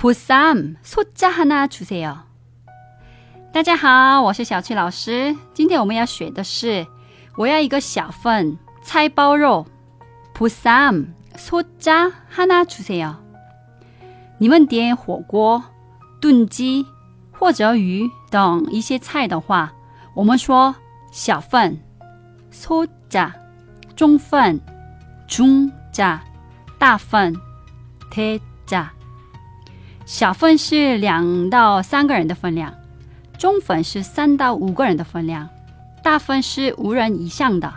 보쌈 소자 하나 주세요. 大家好，我是小翠老师。今天我们要学的是，我要一个小份菜包肉。보쌈 소자 하나 주세요. 你们点火锅、炖鸡或者鱼等一些菜的话，我们说小份소자中份중자大份대 자。 小份是两到三个人的分量，中份是三到五个人的分量，大份是五人以上的。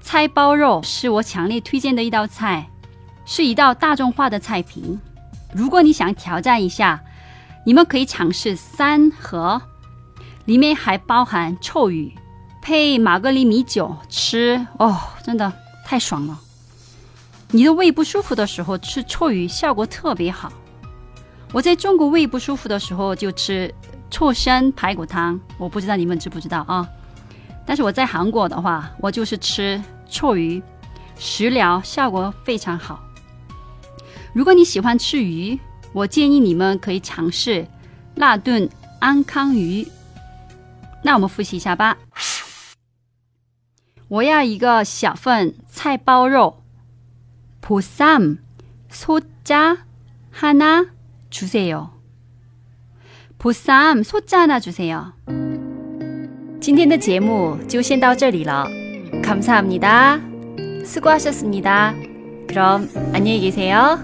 菜包肉是我强烈推荐的一道菜，是一道大众化的菜品。如果你想挑战一下，你们可以尝试三盒，里面还包含臭鱼，配玛格丽米酒吃哦，真的太爽了。你的胃不舒服的时候吃臭鱼效果特别好。我在中国胃不舒服的时候就吃臭参排骨汤，我不知道你们知不知道啊？但是我在韩国的话，我就是吃臭鱼，食疗效果非常好。如果你喜欢吃鱼，我建议你们可以尝试辣炖安康鱼。那我们复习一下吧。我要一个小份菜包肉，보쌈소자하나 주세요. 보쌈 소자 하나 주세요. 今天的节目就先到这里了. 감사합니다. 수고하셨습니다. 그럼 안녕히 계세요.